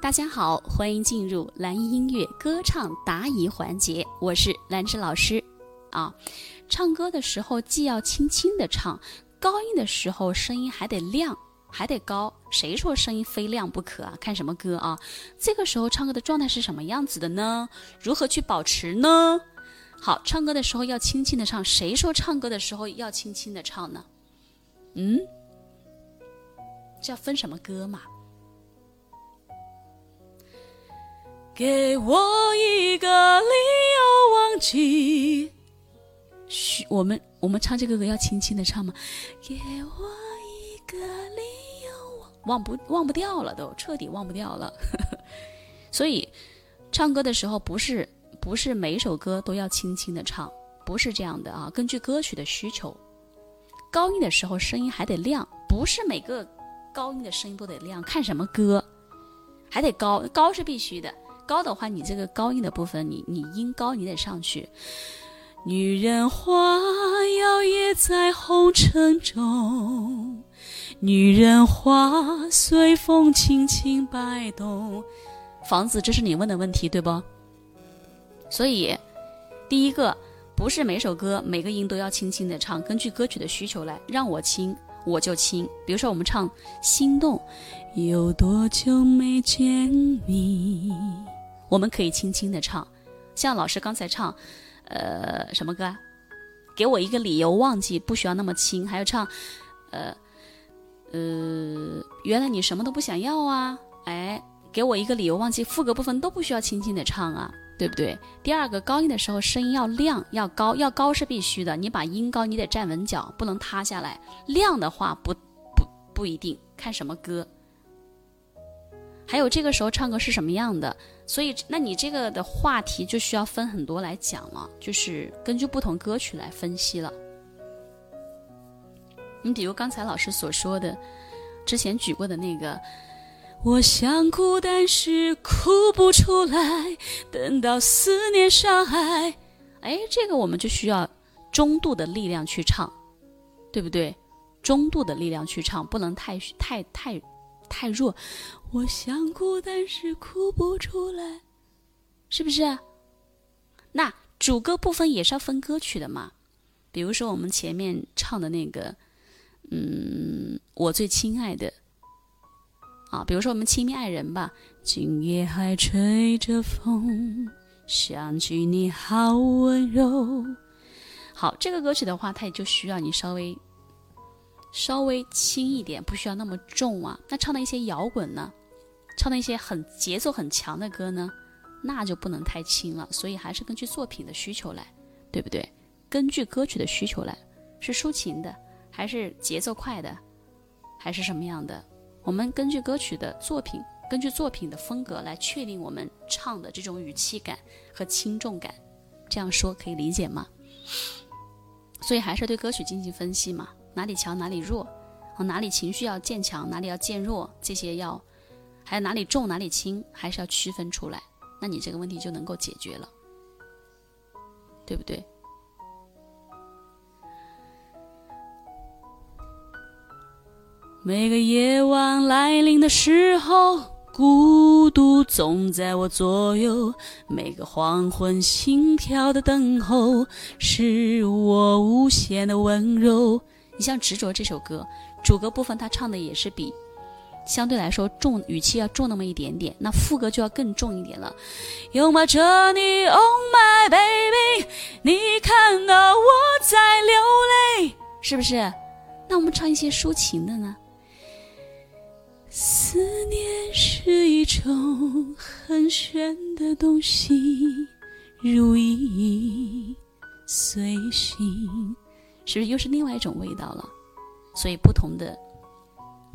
大家好，欢迎进入蓝音音乐歌唱答疑环节，我是兰芝老师。啊，唱歌的时候既要轻轻的唱，高音的时候声音还得亮，还得高。谁说声音非亮不可啊？看什么歌啊？这个时候唱歌的状态是什么样子的呢？如何去保持呢？好，唱歌的时候要轻轻的唱。谁说唱歌的时候要轻轻的唱呢？嗯，这要分什么歌嘛？给我一个理由忘记。嘘，我们我们唱这个歌要轻轻的唱吗？给我一个理由忘忘不忘不掉了，都彻底忘不掉了。所以唱歌的时候不是不是每首歌都要轻轻的唱，不是这样的啊。根据歌曲的需求，高音的时候声音还得亮，不是每个高音的声音都得亮。看什么歌，还得高，高是必须的。高的话，你这个高音的部分，你你音高你得上去。女人花摇曳在红尘中，女人花随风轻轻摆动。房子，这是你问的问题对不？所以，第一个不是每首歌每个音都要轻轻的唱，根据歌曲的需求来，让我轻我就轻。比如说我们唱《心动》，有多久没见你？我们可以轻轻的唱，像老师刚才唱，呃，什么歌？给我一个理由忘记，不需要那么轻。还有唱，呃，呃，原来你什么都不想要啊？哎，给我一个理由忘记，副歌部分都不需要轻轻的唱啊，对不对？第二个，高音的时候声音要亮，要高，要高是必须的。你把音高，你得站稳脚，不能塌下来。亮的话不不不一定，看什么歌。还有这个时候唱歌是什么样的？所以，那你这个的话题就需要分很多来讲了，就是根据不同歌曲来分析了。你比如刚才老师所说的，之前举过的那个，我想哭，但是哭不出来，等到思念伤害。哎，这个我们就需要中度的力量去唱，对不对？中度的力量去唱，不能太太太。太弱，我想哭，但是哭不出来，是不是？那主歌部分也是要分歌曲的嘛。比如说我们前面唱的那个，嗯，我最亲爱的啊，比如说我们亲密爱人吧。今夜还吹着风，想起你好温柔。好，这个歌曲的话，它也就需要你稍微。稍微轻一点，不需要那么重啊。那唱的一些摇滚呢，唱的一些很节奏很强的歌呢，那就不能太轻了。所以还是根据作品的需求来，对不对？根据歌曲的需求来，是抒情的，还是节奏快的，还是什么样的？我们根据歌曲的作品，根据作品的风格来确定我们唱的这种语气感和轻重感。这样说可以理解吗？所以还是对歌曲进行分析嘛。哪里强哪里弱，哦，哪里情绪要渐强，哪里要渐弱，这些要，还有哪里重哪里轻，还是要区分出来，那你这个问题就能够解决了，对不对？每个夜晚来临的时候，孤独总在我左右；每个黄昏，心跳的等候，是我无限的温柔。你像《执着》这首歌，主歌部分他唱的也是比相对来说重，语气要重那么一点点，那副歌就要更重一点了。拥抱着你，Oh my baby，你看到我在流泪，是不是？那我们唱一些抒情的呢？思念是一种很玄的东西，如影随形。是不是又是另外一种味道了？所以不同的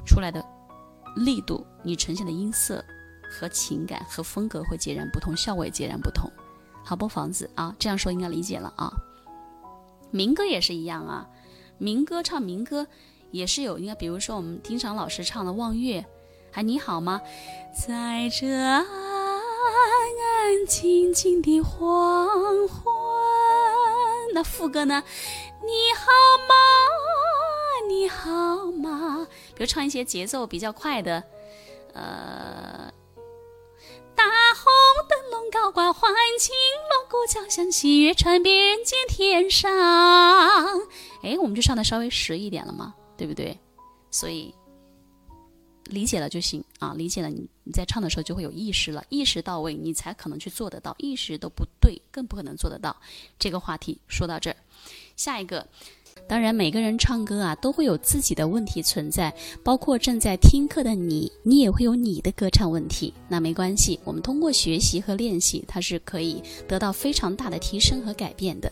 出来的力度，你呈现的音色和情感和风格会截然不同，效果也截然不同。好不，房子啊，这样说应该理解了啊。民歌也是一样啊，民歌唱民歌也是有，应该比如说我们丁常老师唱的《望月》，还你好吗？在这安安静静的黄昏，那副歌呢？你好吗？你好吗？比如唱一些节奏比较快的，呃，大红灯笼高挂，欢庆锣鼓敲响，喜悦传遍人间天上。哎，我们就唱的稍微实一点了嘛，对不对？所以理解了就行啊，理解了你你在唱的时候就会有意识了，意识到位，你才可能去做得到。意识都不对，更不可能做得到。这个话题说到这儿，下一个。当然，每个人唱歌啊，都会有自己的问题存在，包括正在听课的你，你也会有你的歌唱问题。那没关系，我们通过学习和练习，它是可以得到非常大的提升和改变的。